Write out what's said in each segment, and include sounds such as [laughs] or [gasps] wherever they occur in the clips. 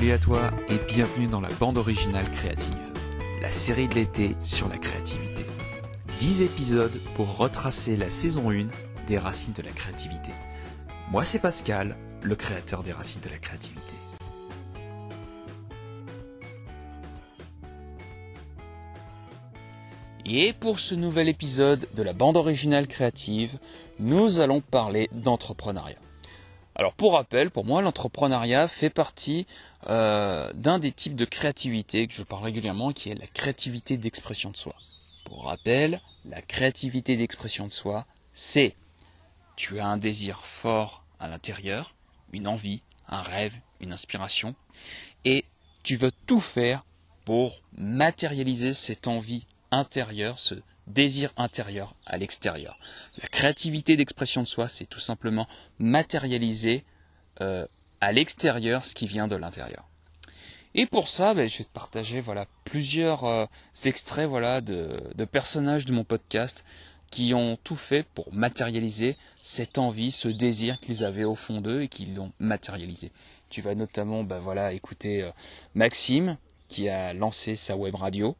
Salut à toi et bienvenue dans la bande originale créative, la série de l'été sur la créativité. 10 épisodes pour retracer la saison 1 des racines de la créativité. Moi c'est Pascal, le créateur des racines de la créativité. Et pour ce nouvel épisode de la bande originale créative, nous allons parler d'entrepreneuriat. Alors pour rappel, pour moi, l'entrepreneuriat fait partie euh, d'un des types de créativité que je parle régulièrement, qui est la créativité d'expression de soi. Pour rappel, la créativité d'expression de soi, c'est tu as un désir fort à l'intérieur, une envie, un rêve, une inspiration, et tu veux tout faire pour matérialiser cette envie intérieure, ce désir intérieur à l'extérieur. La créativité d'expression de soi, c'est tout simplement matérialiser euh, à l'extérieur ce qui vient de l'intérieur. Et pour ça, ben, je vais te partager voilà plusieurs euh, extraits voilà de, personnages de mon podcast qui ont tout fait pour matérialiser cette envie, ce désir qu'ils avaient au fond d'eux et qui l'ont matérialisé. Tu vas notamment ben, écouter euh, Maxime qui a lancé sa web radio,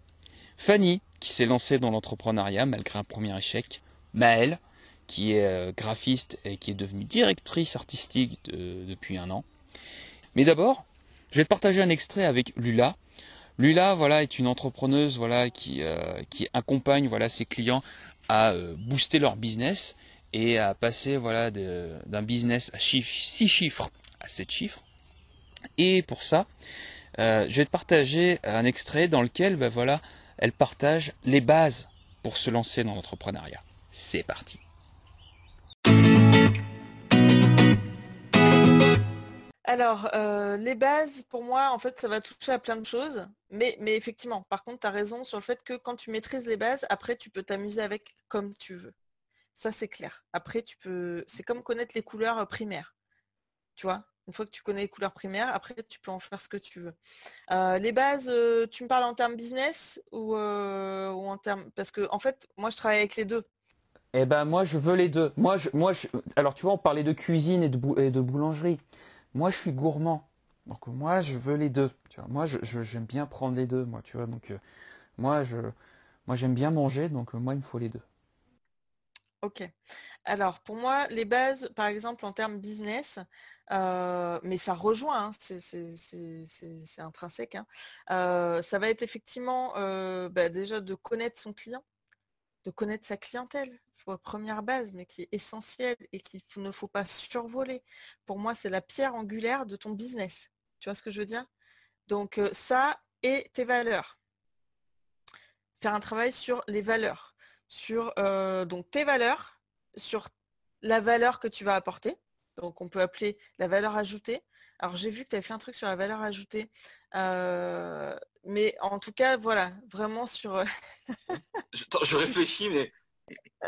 Fanny qui s'est lancée dans l'entrepreneuriat malgré un premier échec, Maëlle qui est euh, graphiste et qui est devenue directrice artistique depuis un an. Mais d'abord, je vais te partager un extrait avec Lula. Lula, voilà, est une entrepreneuse, voilà, qui, euh, qui accompagne, voilà, ses clients à euh, booster leur business et à passer, voilà, d'un business à 6 chiffres à 7 chiffres. Et pour ça, je vais te partager un extrait dans lequel, ben voilà, elle partage les bases pour se lancer dans l'entrepreneuriat. C'est parti. Alors, euh, les bases, pour moi, en fait, ça va toucher à plein de choses. Mais, mais effectivement, par contre, tu as raison sur le fait que quand tu maîtrises les bases, après, tu peux t'amuser avec comme tu veux. Ça, c'est clair. Après, tu peux. C'est comme connaître les couleurs euh, primaires. Tu vois? Une fois que tu connais les couleurs primaires, après tu peux en faire ce que tu veux. Euh, les bases, euh, tu me parles en termes business ou, euh, ou en termes. Parce que en fait, moi je travaille avec les deux. Eh ben moi je veux les deux. Moi je, moi je... alors tu vois on parlait de cuisine et de, et de boulangerie. Moi je suis gourmand. Donc moi je veux les deux. Moi j'aime bien prendre les deux. Moi tu vois donc moi je moi j'aime bien manger donc moi il me faut les deux. Ok. Alors, pour moi, les bases, par exemple, en termes business, mais ça rejoint, hein, c'est intrinsèque, hein, ça va être effectivement bah, déjà de connaître son client, de connaître sa clientèle, première base, mais qui est essentielle et qu'il ne faut pas survoler. Pour moi, c'est la pierre angulaire de ton business. Tu vois ce que je veux dire? Donc, ça et tes valeurs. Faire un travail sur les valeurs sur euh, donc tes valeurs, sur la valeur que tu vas apporter. Donc on peut appeler la valeur ajoutée. Alors j'ai vu que tu avais fait un truc sur la valeur ajoutée. Euh, mais en tout cas, voilà, vraiment sur. Euh, [laughs] je, réfléchis, mais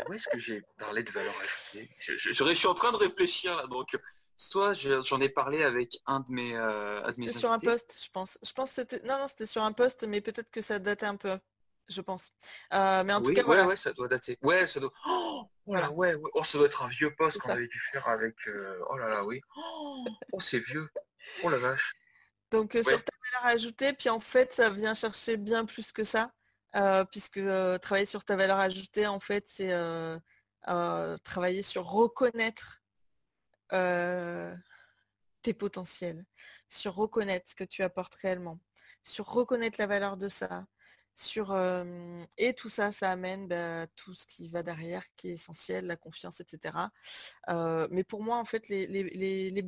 où est-ce que j'ai parlé de valeur ajoutée? Je, suis en train de réfléchir là, donc soit j'en ai parlé avec un de mes, euh, sur un poste, je pense. Je pense c'était non non c'était sur un poste, mais peut-être que ça datait un peu je pense. Euh, mais en tout cas, ouais, ouais, ça doit dater. Ouais, ça doit. [gasps] Oh, voilà. ouais, ouais. Oh, ça doit être un vieux poste qu'on avait dû faire avec. Euh, oh là là, oui. [gasps] Oh, c'est vieux. Oh la vache. Donc euh, sur ta valeur ajoutée, puis en fait, ça vient chercher bien plus que ça, puisque travailler sur ta valeur ajoutée, en fait, c'est travailler sur reconnaître tes potentiels, sur reconnaître ce que tu apportes réellement, sur reconnaître la valeur de ça, sur et tout ça, ça amène bah, tout ce qui va derrière, qui est essentiel, la confiance, etc. mais pour moi, en fait, les, les,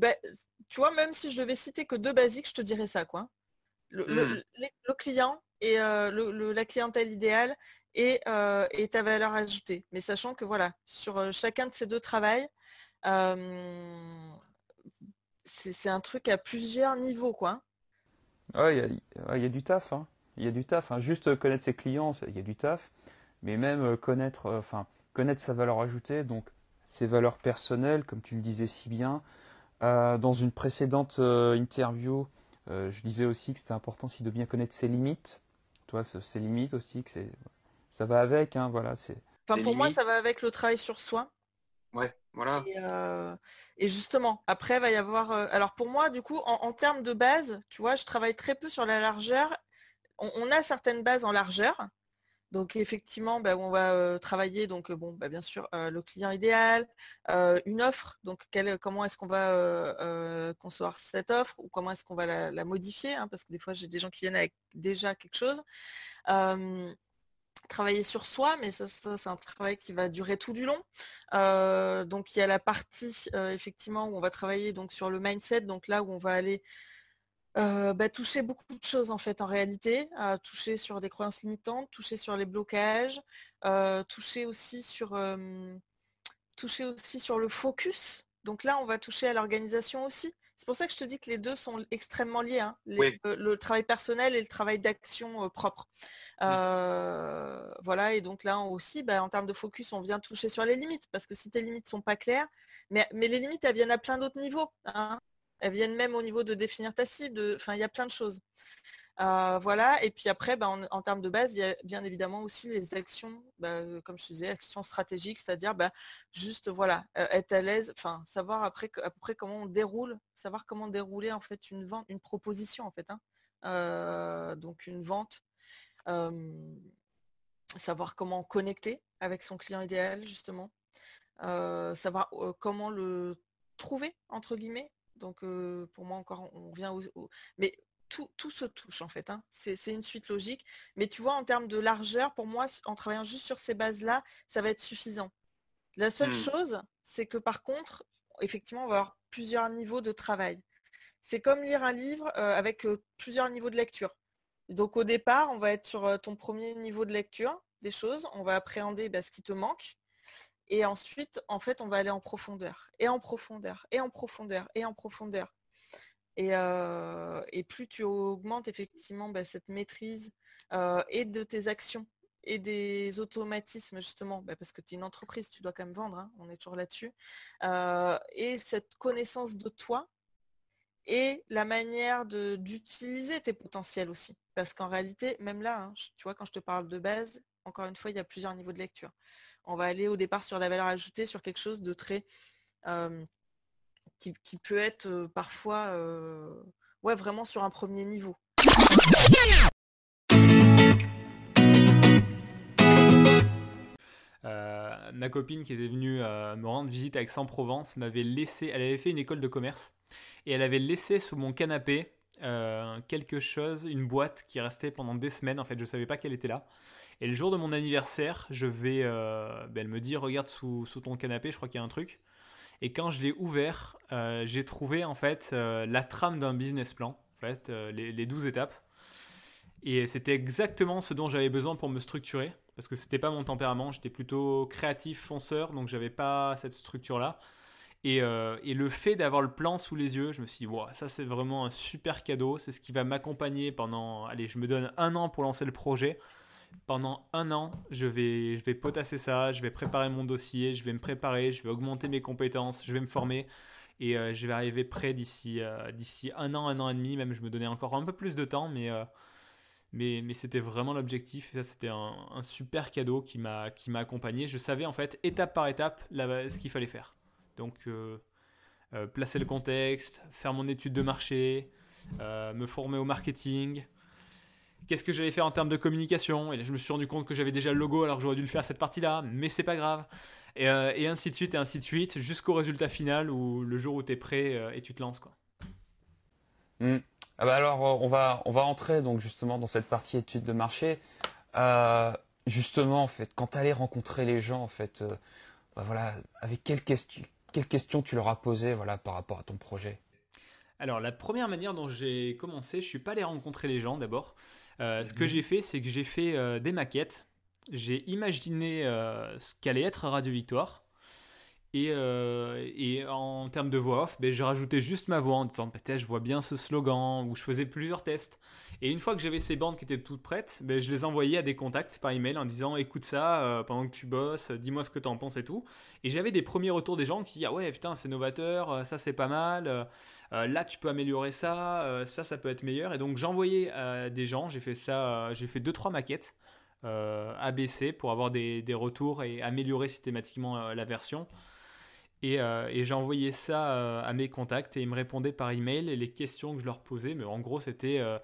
tu vois, même si je devais citer que deux basiques, je te dirais ça, quoi. Le, mmh. client et la clientèle idéale et, et, ta valeur ajoutée. Mais sachant que voilà, sur chacun de ces deux travails, c'est un truc à plusieurs niveaux, quoi. Il y, a du taf. Hein il y a du taf. Hein. Juste connaître ses clients, il y a du taf. Mais même euh, connaître, euh, enfin, connaître sa valeur ajoutée, donc ses valeurs personnelles, comme tu le disais si bien. Euh, dans une précédente interview, je disais aussi que c'était important aussi de bien connaître ses limites. Toi, ses limites aussi, que ça va avec, hein, voilà. C'est. pour moi, ça va avec le travail sur soi. Ouais, Voilà. Et, justement, après, il va y avoir. alors pour moi, du coup, en, termes de base, tu vois, je travaille très peu sur la largeur. On, a certaines bases en largeur. Donc effectivement, bah, on va travailler donc bon, bah, bien sûr le client idéal, une offre. Donc comment est-ce qu'on va concevoir cette offre ou comment est-ce qu'on va la, modifier hein, Parce que des fois, j'ai des gens qui viennent avec déjà quelque chose travailler sur soi, mais ça, c'est un travail qui va durer tout du long. Euh, donc il y a la partie euh, effectivement où on va travailler donc sur le mindset, donc là où on va aller euh, bah, toucher beaucoup de choses en fait en réalité, toucher sur des croyances limitantes, toucher sur les blocages, toucher aussi sur toucher aussi sur le focus. Donc là on va toucher à l'organisation aussi. C'est pour ça que je te dis que les deux sont extrêmement liés, hein. le, travail personnel et le travail d'action euh, propre. Euh, voilà, et donc là aussi, bah, en termes de focus, on vient toucher sur les limites, parce que si tes limites ne sont pas claires, mais, mais, les limites, elles viennent à plein d'autres niveaux. Hein. Elles viennent même au niveau de définir ta cible, enfin, il y a plein de choses. Euh, voilà, et puis après, bah, en, termes de base, il y a bien évidemment aussi les actions, bah, comme je disais, actions stratégiques, c'est-à-dire bah, juste voilà, euh, être à l'aise, enfin savoir après à peu près comment on déroule, savoir comment dérouler en fait une vente, une proposition en fait, hein. euh, donc une vente, savoir comment connecter avec son client idéal justement, savoir comment le trouver entre guillemets. Donc pour moi encore, on vient au, mais tout, se touche en fait. Hein. C'est une suite logique. Mais tu vois, en termes de largeur, pour moi, en travaillant juste sur ces bases-là, ça va être suffisant. La seule mmh. chose, c'est que par contre, effectivement, on va avoir plusieurs niveaux de travail. C'est comme lire un livre euh, avec euh, plusieurs niveaux de lecture. Donc au départ, on va être sur ton premier niveau de lecture des choses, on va appréhender bah, ce qui te manque. Et ensuite, en fait, on va aller en profondeur, et en profondeur, et en profondeur, et en profondeur. Et, plus tu augmentes effectivement bah, cette maîtrise et de tes actions et des automatismes justement, bah, parce que tu es une entreprise, tu dois quand même vendre, hein, on est toujours là-dessus, et cette connaissance de toi et la manière d'utiliser tes potentiels aussi. Parce qu'en réalité, même là, hein, tu vois, quand je te parle de base, encore une fois, il y a plusieurs niveaux de lecture. On va aller au départ sur la valeur ajoutée, sur quelque chose de très qui, peut être parfois ouais, vraiment sur un premier niveau. ma copine qui était venue me rendre visite à Aix-en-Provence m'avait laissé, elle avait fait une école de commerce et elle avait laissé sous mon canapé quelque chose, une boîte qui restait pendant des semaines. En fait, je ne savais pas qu'elle était là. Et le jour de mon anniversaire, je vais, ben, elle me dit regarde sous, ton canapé, je crois qu'il y a un truc. Et quand je l'ai ouvert, euh, j'ai trouvé en fait euh, la trame d'un business plan, en fait, euh, les, les 12 étapes. Et c'était exactement ce dont j'avais besoin pour me structurer, parce que c'était pas mon tempérament, j'étais plutôt créatif, fonceur, donc j'avais pas cette structure-là. Et, le fait d'avoir le plan sous les yeux, je me suis dit, ça c'est vraiment un super cadeau, c'est ce qui va m'accompagner pendant, allez, je me donne un an pour lancer le projet pendant un an, je vais, potasser ça, je vais préparer mon dossier, je vais me préparer, je vais augmenter mes compétences, je vais me former et euh, je vais arriver prêt d'ici euh, d'ici un an, un an et demi. Même je me donnais encore un peu plus de temps, mais, euh, c'était vraiment l'objectif. ça, c'était un, super cadeau qui m'a accompagné. Je savais en fait étape par étape ce qu'il fallait faire. Donc placer le contexte, faire mon étude de marché, me former au marketing, qu'est-ce que j'allais faire en termes de communication? Et là, je me suis rendu compte que j'avais déjà le logo, alors j'aurais dû le faire cette partie-là, mais c'est pas grave. Et, euh, et, ainsi de suite, et ainsi de suite, jusqu'au résultat final où le jour où tu es prêt euh, et tu te lances. Quoi. Hmm. Ah bah alors, euh, on va, on va entrer donc justement dans cette partie étude de marché. justement, en fait, quand tu allais rencontrer les gens, en fait, bah voilà, avec quelles questions, quelles questions tu leur as posées voilà, par rapport à ton projet? Alors la première manière dont j'ai commencé, je suis pas allé rencontrer les gens d'abord. Euh, ce que mhm. j'ai fait, c'est que j'ai fait euh, des maquettes. J'ai imaginé euh, ce qu'allait être Radio Victoire. Et, et, en termes de voix off, ben, j'ai rajouté juste ma voix en disant peut-être je vois bien ce slogan, ou je faisais plusieurs tests. Et une fois que j'avais ces bandes qui étaient toutes prêtes, ben, je les envoyais à des contacts par email en disant écoute ça pendant que tu bosses, dis-moi ce que tu en penses et tout. Et j'avais des premiers retours des gens qui disaient ah ouais putain c'est novateur, ça c'est pas mal. Euh, là tu peux améliorer ça, euh, ça ça peut être meilleur. Et donc envoyé à des gens, j'ai fait ça, j'ai fait 2-3 maquettes ABC pour avoir des, retours et améliorer systématiquement la version. Et, euh, ça euh, à mes contacts et ils me répondaient par email et les questions que je leur posais, mais en gros c'était euh,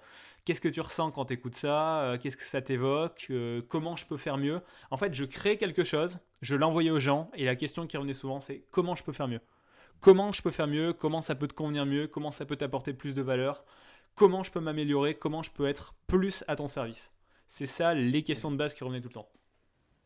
qu'est-ce que tu ressens quand tu écoutes ça, qu'est-ce que ça t'évoque, comment je peux faire mieux? En fait, je crée quelque chose, je l'envoyais aux gens et la question qui revenait souvent c'est comment je peux faire mieux? Comment je peux faire mieux, comment ça peut te convenir mieux, comment ça peut t'apporter plus de valeur, comment je peux m'améliorer, comment je peux être plus à ton service? C'est ça les questions de base qui revenaient tout le temps.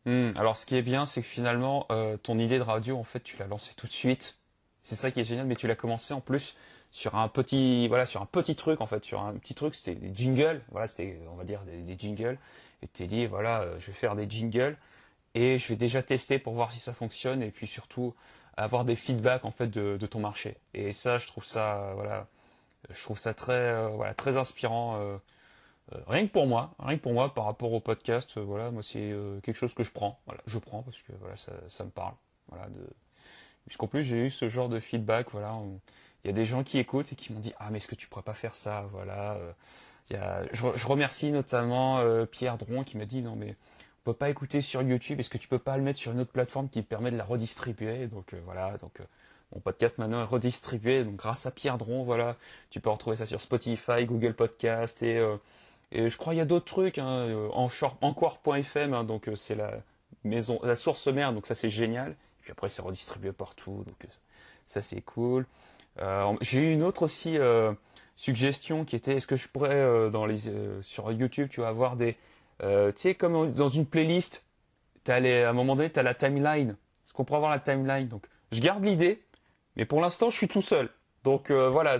Hmm, alors ce qui est bien, c'est que finalement, euh, ton idée de radio, en fait, tu l'as lancée tout de suite. C'est ça qui est génial, mais tu l'as commencé en plus sur un petit, voilà, sur un petit truc en fait, sur un petit truc, c'était des jingles, voilà, c'était, on va dire des, jingles. Et t'es dit, voilà, euh, je vais faire des jingles et je vais déjà tester pour voir si ça fonctionne et puis surtout avoir des feedbacks en fait de, ton marché. Et ça, je trouve ça, voilà, je trouve ça très, euh, voilà, très inspirant. Euh, rien que pour moi, rien que pour moi par rapport au podcast, euh, voilà, moi c'est euh, quelque chose que je prends. Voilà, je prends parce que voilà, ça, ça me parle. Voilà, de... Puisqu'en plus j'ai eu ce genre de feedback, voilà, il y a des gens qui écoutent et qui m'ont dit ah mais est-ce que tu pourrais pas faire ça, voilà. Il y a... je, je, remercie notamment Pierre Dron qui m'a dit non mais on peut pas écouter sur YouTube, est-ce que tu peux pas le mettre sur une autre plateforme qui permet de la redistribuer? Donc voilà, donc mon podcast maintenant est redistribué, donc grâce à Pierre Dron, voilà, tu peux retrouver ça sur Spotify, Google Podcast et et je crois qu'il y a d'autres trucs, hein, euh, en encore.fm, hein, donc euh, c'est la maison, la source mère, donc ça c'est génial. Et puis après c'est redistribué partout, donc euh, ça c'est cool. J'ai eu une autre aussi suggestion qui était est-ce que je pourrais dans les sur YouTube tu vas avoir des tu sais comme dans une playlist as les, à un moment donné tu as la timeline est-ce qu'on pourrait avoir la timeline? Donc je garde l'idée mais pour l'instant je suis tout seul donc voilà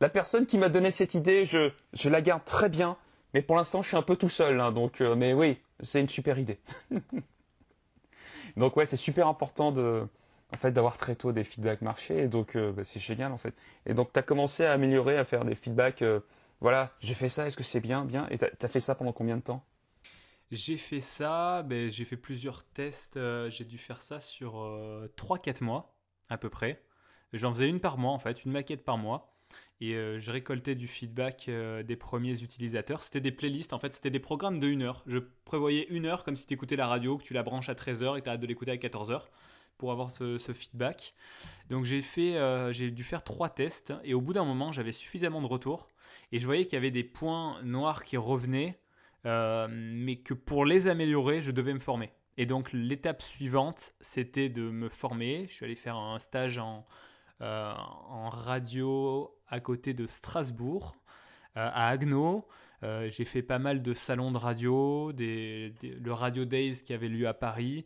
la personne qui m'a donné cette idée je, je la garde très bien mais pour l'instant, je suis un peu tout seul, hein, donc. Euh, mais oui, c'est une super idée. [laughs] donc ouais, c'est super important de, en fait, d'avoir très tôt des feedbacks marché. Et donc euh, bah, c'est génial en fait. Et donc tu as commencé à améliorer, à faire des feedbacks. Euh, voilà, j'ai fait ça. Est-ce que c'est bien, bien Et tu as fait ça pendant combien de temps? J'ai fait ça. Ben, j'ai fait plusieurs tests. j'ai dû faire ça sur 3-4 mois à peu près. J'en faisais une par mois en fait, une maquette par mois et euh, je récoltais du feedback euh, des premiers utilisateurs. C'était des playlists, en fait, c'était des programmes de 1 heure. Je prévoyais une heure comme si tu écoutais la radio, que tu la branches à 13h et tu as hâte de l'écouter à 14h pour avoir ce, feedback. Donc j'ai fait, euh, j'ai dû faire trois tests et au bout d'un moment, j'avais suffisamment de retours et je voyais qu'il y avait des points noirs qui revenaient, mais que pour les améliorer, je devais me former. Et donc l'étape suivante, c'était de me former. Je suis allé faire un stage en, en radio à côté de Strasbourg, euh, à Agno. Euh, j'ai fait pas mal de salons de radio, des, le Radio Days qui avait lieu à Paris.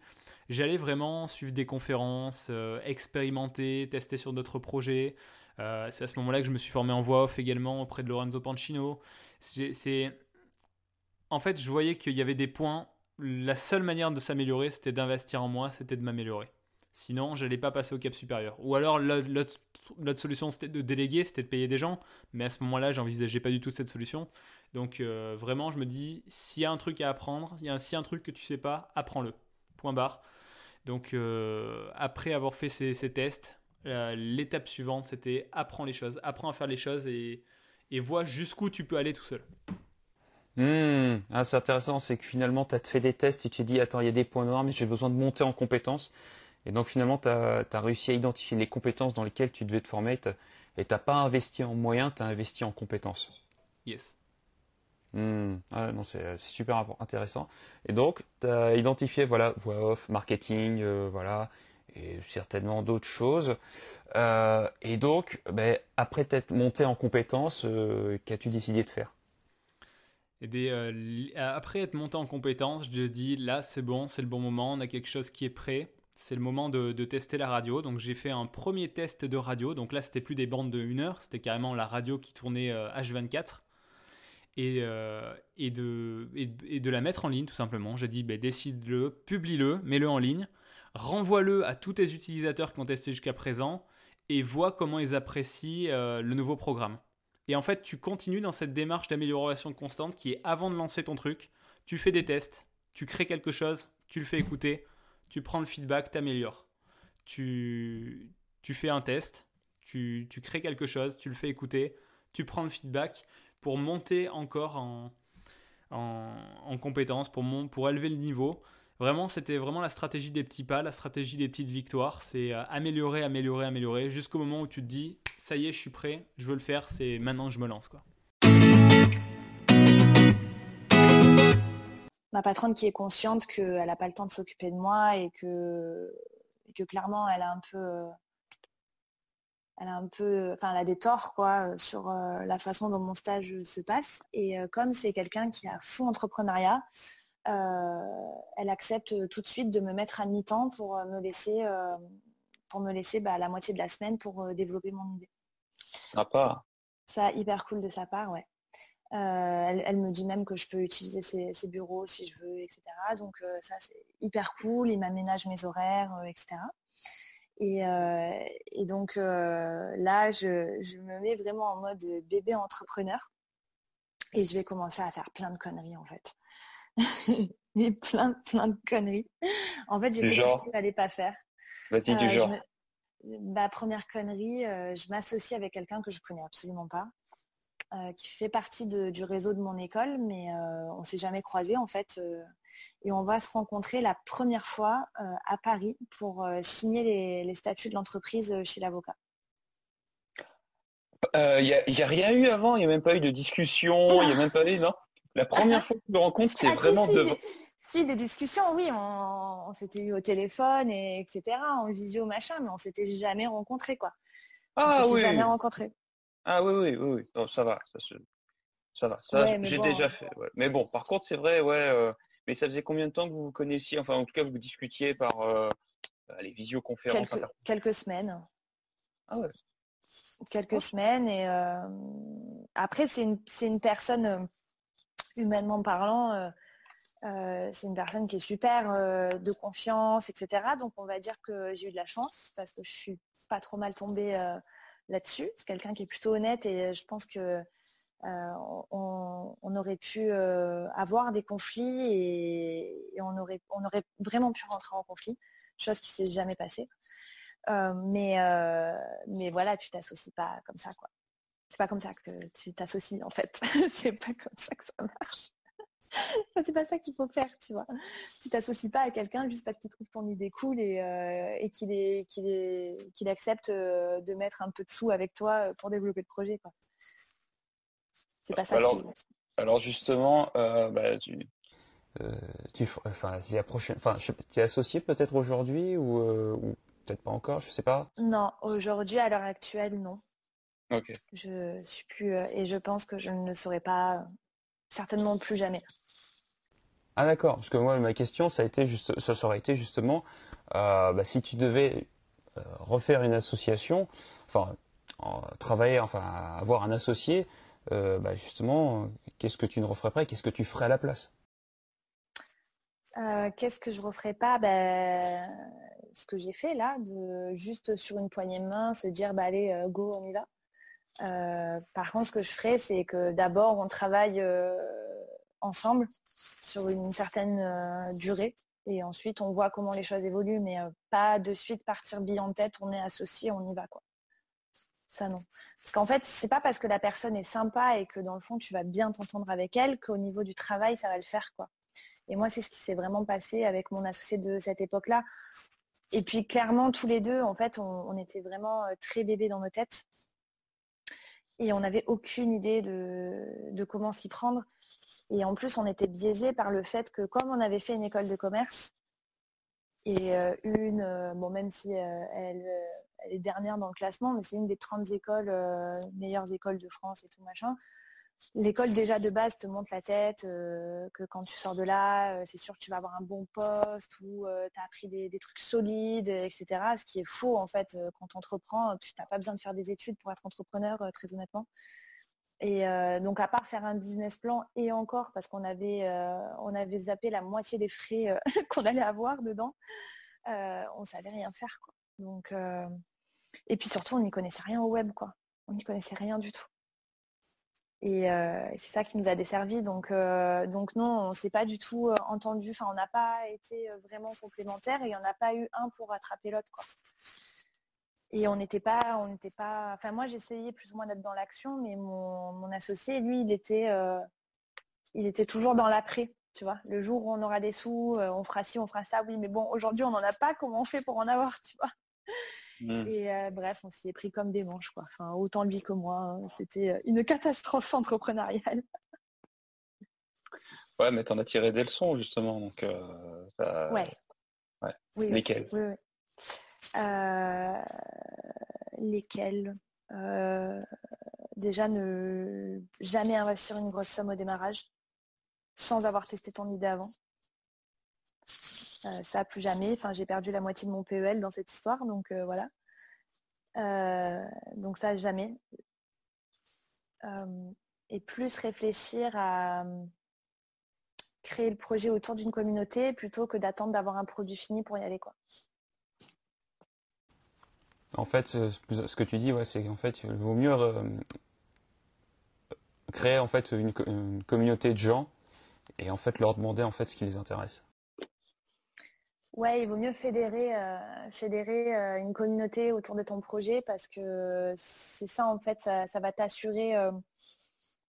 J'allais vraiment suivre des conférences, euh, expérimenter, tester sur d'autres projets. c'est à ce moment-là que je me suis formé en voix off également auprès de Lorenzo Pancino. C'est, en fait, je voyais qu'il y avait des points. La seule manière de s'améliorer, c'était d'investir en moi, c'était de m'améliorer. Sinon, je n'allais pas passer au cap supérieur. Ou alors, l'autre solution, c'était de déléguer, c'était de payer des gens. Mais à ce moment-là, j'envisageais pas du tout cette solution. Donc, euh, vraiment, je me dis, s'il y a un truc à apprendre, s'il y a un, truc que tu sais pas, apprends-le. Point barre. Donc, euh, après avoir fait ces, tests, l'étape suivante, c'était apprends les choses. Apprends à faire les choses et, vois jusqu'où tu peux aller tout seul. Ah, c'est intéressant, c'est que finalement, tu as fait des tests et tu te dis, attends, il y a des points noirs, mais j'ai besoin de monter en compétences. Et donc finalement, tu as, réussi à identifier les compétences dans lesquelles tu devais te former et tu n'as pas investi en moyens, tu as investi en compétences. Yes. Hmm. Ah, non, c'est super intéressant. Et donc, tu as identifié, voilà, voix off, marketing, euh, voilà, et certainement d'autres choses. Euh, et donc, ben, après t'être monté en compétences, euh, qu'as-tu décidé de faire? Eh bien, après être monté en compétences, je dis là c'est bon, c'est le bon moment, on a quelque chose qui est prêt c'est le moment de, tester la radio. Donc j'ai fait un premier test de radio. Donc là, c'était plus des bandes de 1 heure, c'était carrément la radio qui tournait H24. Euh, euh, et, de, et, de la mettre en ligne, tout simplement. J'ai dit, ben, décide-le, publie-le, mets-le en ligne, renvoie-le à tous tes utilisateurs qui ont testé jusqu'à présent et vois comment ils apprécient euh, le nouveau programme. Et en fait, tu continues dans cette démarche d'amélioration constante qui est avant de lancer ton truc, tu fais des tests, tu crées quelque chose, tu le fais écouter, tu prends le feedback, t'améliores. Tu, tu fais un test, tu, tu, crées quelque chose, tu le fais écouter, tu prends le feedback pour monter encore en, en, en compétence, pour, mon, pour élever le niveau. Vraiment, c'était vraiment la stratégie des petits pas, la stratégie des petites victoires. C'est améliorer, améliorer, améliorer, jusqu'au moment où tu te dis, ça y est, je suis prêt, je veux le faire, c'est maintenant que je me lance. quoi. Ma patronne qui est consciente qu'elle n'a pas le temps de s'occuper de moi et que, que clairement elle a un peu elle a un peu, enfin, elle a des torts quoi sur la façon dont mon stage se passe. Et comme c'est quelqu'un qui a fou entrepreneuriat, elle accepte tout de suite de me mettre à mi-temps pour me laisser, pour me laisser bah, la moitié de la semaine pour développer mon idée. Sympa. Ça, hyper cool de sa part, ouais. Elle, me dit même que je peux utiliser ses, bureaux si je veux, etc. Donc ça, c'est hyper cool. Il m'aménage mes horaires, etc. Et, donc là, je, me mets vraiment en mode bébé entrepreneur. Et je vais commencer à faire plein de conneries en fait. [laughs] Mais plein, plein de conneries. En fait, j'ai fait ce qu'il fallait pas faire. Vas-y, du genre. Ma première connerie, je m'associe avec quelqu'un que je connais absolument pas. Euh, qui fait partie du réseau de mon école, mais euh, on ne s'est jamais croisé en fait. Euh, et on va se rencontrer la première fois à Paris pour signer les, statuts de l'entreprise chez l'avocat. Il n'y a, rien eu avant, il n'y a même pas eu de discussion, il n'y a même pas eu, non La première fois que je me rencontre, c'est ah, vraiment de... Des, si, des discussions, oui, on, s'était eu au téléphone, et, etc., en visio, machin, mais on s'était jamais rencontré quoi. Ah on oui. jamais rencontré. Ah oui, oui, oui, ça va, ça, va. Ça, j'ai déjà fait. Mais bon, par contre, c'est vrai, ouais. Euh, mais ça faisait combien de temps que vous vous connaissiez, enfin, en tout cas, vous discutiez par euh, les visioconférences quelques, semaines. Ah ouais. Quelques semaines et euh, après, c'est une, une, personne humainement parlant. c'est une personne qui est super de confiance, etc. Donc on va dire que j'ai eu de la chance parce que je suis pas trop mal tombée là-dessus. C'est quelqu'un qui est plutôt honnête et je pense que euh, on, aurait pu euh, avoir des conflits et, on, aurait, on aurait vraiment pu rentrer en conflit, chose qui s'est jamais passée. Euh, mais, mais voilà, tu t'associes pas comme ça, quoi. C'est pas comme ça que tu t'associes en fait. [laughs] c'est pas comme ça que ça marche c'est pas ça qu'il faut faire, tu vois. Tu t'associes pas à quelqu'un juste parce qu'il trouve ton idée cool et, euh, qu'il accepte euh, de mettre un peu de sous avec toi euh, pour développer le projet. C'est pas ça. Alors, alors justement, bah, tu, enfin, la prochaine, enfin, tu es associé peut-être aujourd'hui ou, peut-être pas encore, je sais pas. Non, aujourd'hui, à l'heure actuelle, non. Ok. Je suis plus et je pense que je ne le saurais pas certainement plus jamais. Ah d'accord, parce que moi ma question ça a été juste, ça aurait été justement euh, bah, si tu devais euh, refaire une association, enfin travailler, enfin avoir un associé, euh, bah, justement qu'est-ce que tu ne referais pas et qu'est-ce que tu ferais à la place? Qu'est-ce que je referais pas? Ben, Ce que j'ai fait là, de juste sur une poignée de main se dire bah allez go on y va. par contre, ce que je ferais, c'est que d'abord, on travaille ensemble sur une certaine euh, durée. Et ensuite, on voit comment les choses évoluent, mais euh, pas de suite partir bille en tête, on est associé, on y va. quoi. Ça non. Parce qu'en fait, c'est pas parce que la personne est sympa et que dans le fond, tu vas bien t'entendre avec elle qu'au niveau du travail, ça va le faire. quoi. Et moi, c'est ce qui s'est vraiment passé avec mon associé de cette époque-là. Et puis clairement, tous les deux, en fait, on, était vraiment euh, très bébés dans nos têtes. Et on n'avait aucune idée de, de comment s'y prendre. Et en plus, on était biaisé par le fait que comme on avait fait une école de commerce, et euh, une, euh, bon, même si euh, elle, est dernière dans le classement, mais c'est une des 30 écoles, meilleures écoles de France et tout machin. L'école déjà de base te monte la tête, que quand tu sors de là, c'est sûr que tu vas avoir un bon poste ou tu as appris des, des, trucs solides, etc. Ce qui est faux en fait quand tu entreprends, tu n'as pas besoin de faire des études pour être entrepreneur, très honnêtement. Et euh, donc, à part faire un business plan et encore, parce qu'on avait, euh, avait zappé la moitié des frais euh, [laughs] qu'on allait avoir dedans, on ne savait rien faire. Donc, et puis surtout, on n'y connaissait rien au web. Quoi. On n'y connaissait rien du tout. Et c'est ça qui nous a desservi. Donc, donc non, on ne s'est pas du tout entendu. Enfin, on n'a pas été vraiment complémentaires et il n'y en a pas eu un pour rattraper l'autre. Et on n'était pas, on n'était pas. Enfin, moi, j'essayais plus ou moins d'être dans l'action, mais mon, associé, lui, il était, euh, il était toujours dans l'après. Tu vois, le jour où on aura des sous, on fera ci, on fera ça, oui, mais bon, aujourd'hui on n'en a pas, comment on fait pour en avoir, tu vois? Mmh. Et bref, on s'y est pris comme des manches, quoi. Enfin, autant lui que moi, hein. c'était une catastrophe entrepreneuriale. [laughs] Ouais, mais t'en as tiré des leçons justement, donc ouais. ouais. Oui, Lesquelles Lesquelles Déjà, ne jamais investir une grosse somme au démarrage sans avoir testé ton idée avant. Euh, ça, plus jamais. Enfin, j'ai perdu la moitié de mon PEL dans cette histoire, donc euh, voilà. Euh, donc ça, jamais. et plus réfléchir à créer le projet autour d'une communauté plutôt que d'attendre d'avoir un produit fini pour y aller, quoi. En fait, ce que tu dis, c'est qu'en fait, il vaut mieux créer en fait une, communauté de gens et en fait leur demander en fait ce qui les intéresse. Ouais, il vaut mieux fédérer, euh, euh, une communauté autour de ton projet parce que c'est ça en fait, ça, va t'assurer euh,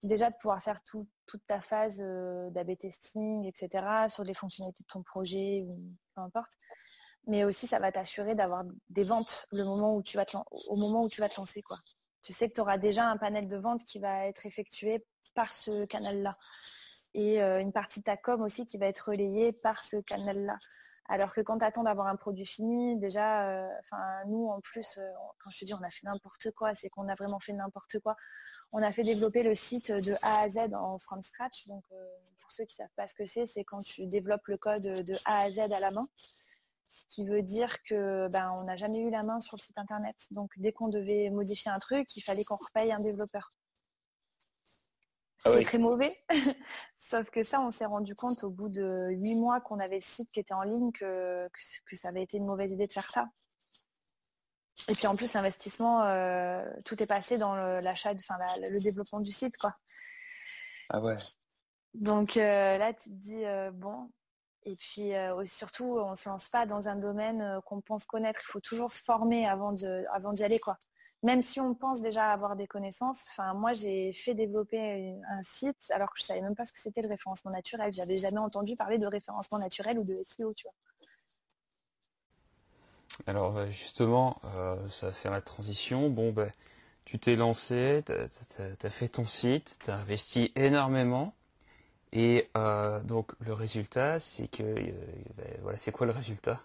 déjà de pouvoir faire toute ta phase d'AB testing, etc. sur les fonctionnalités de ton projet ou peu importe. Mais aussi ça va t'assurer d'avoir des ventes au moment où tu vas te lancer quoi tu sais que tu auras déjà un panel de vente qui va être effectué par ce canal-là. Et euh, une partie de ta com aussi qui va être relayée par ce canal-là. Alors que quand tu attends d'avoir un produit fini, déjà, euh, nous en plus, euh, quand je te dis on a fait n'importe quoi, c'est qu'on a vraiment fait n'importe quoi. On a fait développer le site de A à Z en from scratch. Donc pour ceux qui ne savent pas ce que c'est, c'est quand tu développes le code de A à Z à la main ce qui veut dire que ben, on n'a jamais eu la main sur le site internet. Donc dès qu'on devait modifier un truc, il fallait qu'on repaye un développeur. Ah C'était très mauvais. [laughs] Sauf que ça, on s'est rendu compte au bout de huit mois qu'on avait le site qui était en ligne que, que, ça avait été une mauvaise idée de faire ça. Et puis en plus, l'investissement, euh, tout est passé dans l'achat, enfin le développement du site, quoi. Ah ouais. Donc euh, là, tu te dis, euh, bon, et puis euh, surtout, on ne se lance pas dans un domaine euh, qu'on pense connaître. Il faut toujours se former avant d'y aller. Quoi. Même si on pense déjà avoir des connaissances, moi j'ai fait développer un site alors que je ne savais même pas ce que c'était le référencement naturel. Je n'avais jamais entendu parler de référencement naturel ou de SEO, tu vois. Alors euh, justement, ça fait la transition. Bon, ben, tu t'es lancé, tu as, fait ton site, tu as investi énormément. Et euh, donc le résultat, c'est que euh, ben, voilà, c'est quoi le résultat?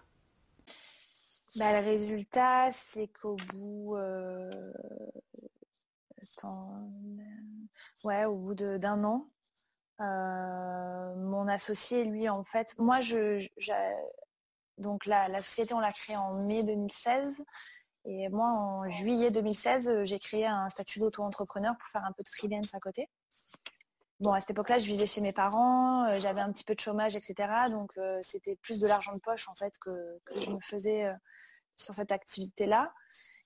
Bah, Le résultat, c'est qu'au bout, euh, ouais, au bout d'un an, mon associé, lui, en fait, moi, je, donc la, la, société, on l'a créée en mai 2016. Et moi, en juillet 2016, j'ai créé un statut d'auto-entrepreneur pour faire un peu de freelance à côté. Bon, à cette époque-là, je vivais chez mes parents, euh, j'avais un petit peu de chômage, etc. Donc, euh, c'était plus de l'argent de poche, en fait, que, je me faisais euh, sur cette activité-là.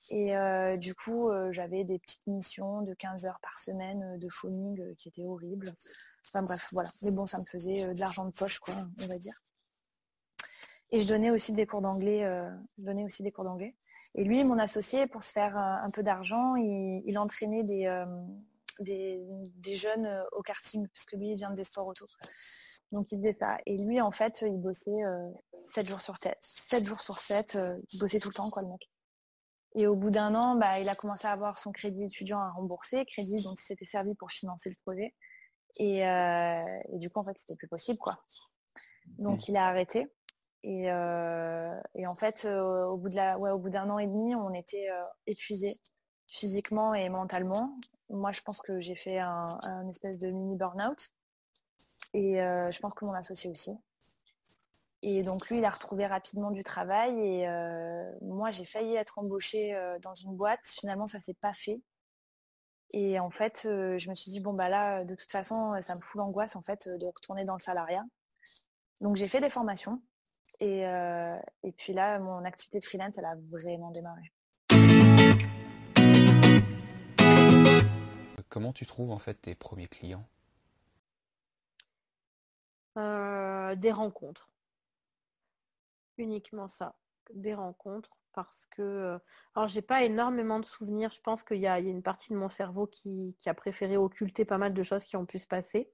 Et du coup, j'avais des petites missions de 15 heures par semaine de phoning qui étaient horribles. Enfin bref, voilà. Mais bon, ça me faisait de l'argent de poche, quoi, on va dire. Et je donnais aussi des cours d'anglais. je donnais aussi des cours d'anglais. Et lui, mon associé, pour se faire un peu d'argent, il, entraînait des, des, jeunes euh, au karting, puisque lui, il vient des sports auto. Donc il faisait ça. Et lui, en fait, il bossait 7 euh, jours sur 7, 7 jours sur 7, euh, il bossait tout le temps, quoi, le mec. Et au bout d'un an, bah, il a commencé à avoir son crédit étudiant à rembourser, crédit dont il s'était servi pour financer le projet. Et, du coup, en fait, c'était plus possible, quoi. Donc mmh. il a arrêté. Et, en fait, au bout d'un an et demi, on était épuisés physiquement et mentalement. Moi, je pense que j'ai fait un, espèce de mini burn-out. Et euh, je pense que mon associé aussi. Et donc lui, il a retrouvé rapidement du travail. Et euh, moi, j'ai failli être embauchée euh, dans une boîte. Finalement, ça s'est pas fait. Et en fait, je me suis dit, bon, bah là, de toute façon, ça me fout l'angoisse en fait de retourner dans le salariat. Donc j'ai fait des formations. Et, et puis là, mon activité de freelance, elle a vraiment démarré. Comment tu trouves en fait tes premiers clients? Euh, Des rencontres. Uniquement ça. Des rencontres parce que euh, alors j'ai pas énormément de souvenirs. Je pense qu'il y, a une partie de mon cerveau qui, a préféré occulter pas mal de choses qui ont pu se passer.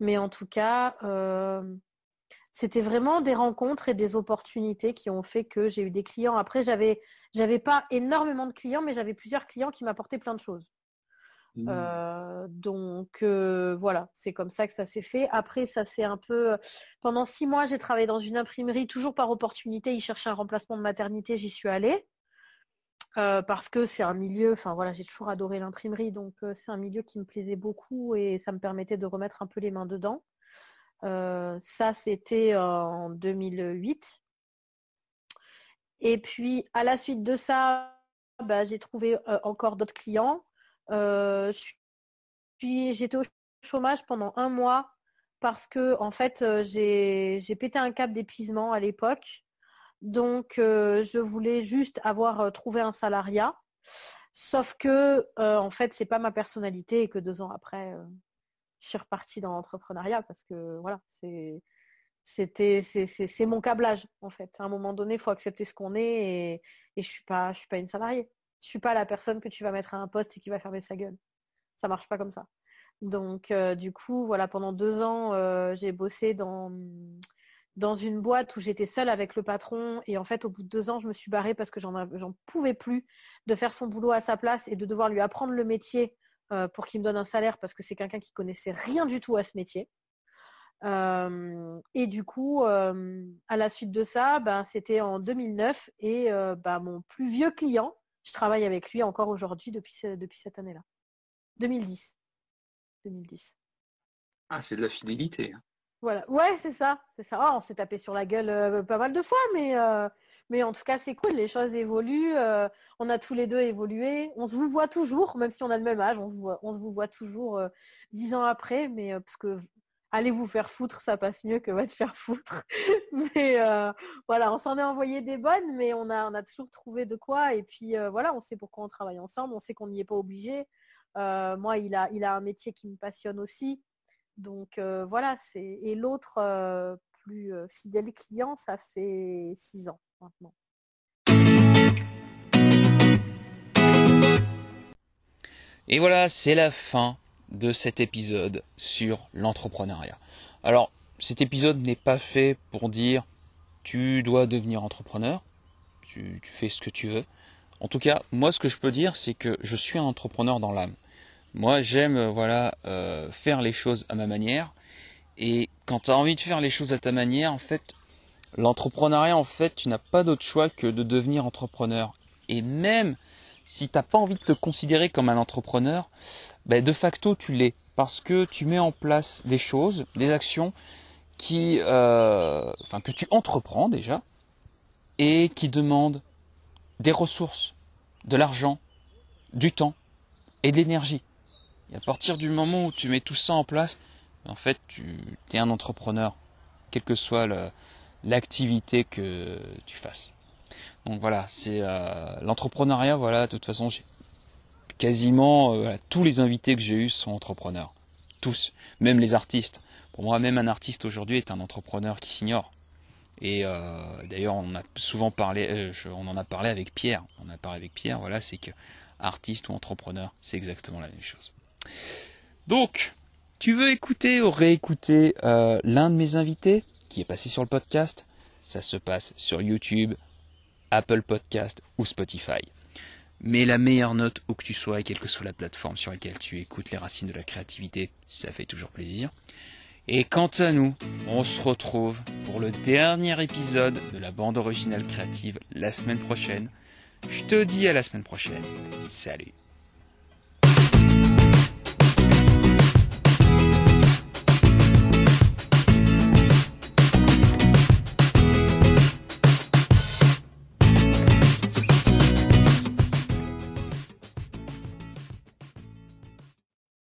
Mais en tout cas, c'était vraiment des rencontres et des opportunités qui ont fait que j'ai eu des clients. Après, j'avais, j'avais pas énormément de clients, mais j'avais plusieurs clients qui m'apportaient plein de choses. Mmh. Euh, donc euh, voilà, c'est comme ça que ça s'est fait. Après, ça c'est un peu. Pendant six mois, j'ai travaillé dans une imprimerie, toujours par opportunité. Ils cherchaient un remplacement de maternité, j'y suis allée. Euh, parce que c'est un milieu, enfin voilà, j'ai toujours adoré l'imprimerie, donc c'est un milieu qui me plaisait beaucoup et ça me permettait de remettre un peu les mains dedans. ça, c'était en 2008. Et puis, à la suite de ça, bah, j'ai trouvé encore d'autres clients. Euh, j'étais au chômage pendant un mois parce que en fait euh, j'ai pété un cap d'épuisement à l'époque. Donc euh, je voulais juste avoir trouvé un salariat. Sauf que en fait c'est pas ma personnalité et que deux ans après je suis repartie dans l'entrepreneuriat parce que voilà c'est c'était c'est mon câblage en fait. À un moment donné, il faut accepter ce qu'on est et, et je suis suis pas une salariée. Je suis pas la personne que tu vas mettre à un poste et qui va fermer sa gueule. Ça marche pas comme ça. Donc euh, du coup, voilà, pendant deux ans, euh, j'ai bossé dans, dans une boîte où j'étais seule avec le patron. Et en fait, au bout de deux ans, je me suis barrée parce que j'en pouvais plus de faire son boulot à sa place et de devoir lui apprendre le métier euh, pour qu'il me donne un salaire parce que c'est quelqu'un qui connaissait rien du tout à ce métier. et du coup, à la suite de ça, ben, c'était en 2009 et ben, mon plus vieux client, je travaille avec lui encore aujourd'hui depuis, depuis cette année-là. 2010. 2010. Ah, c'est de la fidélité. Hein. Voilà. Ouais, c'est ça. C'est ça. Oh, on s'est tapé sur la gueule euh, pas mal de fois, mais, euh, mais en tout cas, c'est cool. Les choses évoluent. Euh, on a tous les deux évolué. On se vous voit toujours, même si on a le même âge. On se, voit, on se vous voit toujours dix ans après, mais parce que allez vous faire foutre, ça passe mieux que va te faire foutre. [laughs] mais euh, voilà, on s'en est envoyé des bonnes, mais on a, a toujours trouvé de quoi. Et puis euh, voilà, on sait pourquoi on travaille ensemble, on sait qu'on n'y est pas obligé. Euh, moi, il a, il a un métier qui me passionne aussi. Donc voilà, c'est. Et l'autre plus fidèle client, ça fait six ans maintenant. Et voilà, c'est la fin de cet épisode sur l'entrepreneuriat. Alors, cet épisode n'est pas fait pour dire tu dois devenir entrepreneur, tu, fais ce que tu veux. En tout cas, moi, ce que je peux dire, c'est que je suis un entrepreneur dans l'âme. Moi, j'aime euh, voilà euh, faire les choses à ma manière. Et quand tu as envie de faire les choses à ta manière, en fait, l'entrepreneuriat, en fait, tu n'as pas d'autre choix que de devenir entrepreneur. Et même si tu n'as pas envie de te considérer comme un entrepreneur, ben de facto tu l'es parce que tu mets en place des choses, des actions euh, que tu entreprends déjà et qui demandent des ressources, de l'argent, du temps et de l'énergie. Et à partir du moment où tu mets tout ça en place, en fait, tu es un entrepreneur, quelle que soit l'activité que tu fasses. Donc voilà, c'est euh, l'entrepreneuriat. Voilà, de toute façon, quasiment euh, tous les invités que j'ai eus sont entrepreneurs, tous, même les artistes. Pour moi, même un artiste aujourd'hui est un entrepreneur qui s'ignore. Et euh, d'ailleurs, on a souvent parlé, on en a parlé avec Pierre. On a parlé avec Pierre. Voilà, c'est que artiste ou entrepreneur, c'est exactement la même chose. Donc, tu veux écouter ou réécouter l'un de mes invités qui est passé sur le podcast? Ça se passe sur YouTube, Apple Podcast ou Spotify. Mais la meilleure note où que tu sois et quelle que soit la plateforme sur laquelle tu écoutes les racines de la créativité, ça fait toujours plaisir. Et quant à nous, on se retrouve pour le dernier épisode de la bande originale créative la semaine prochaine. Je te dis à la semaine prochaine. Salut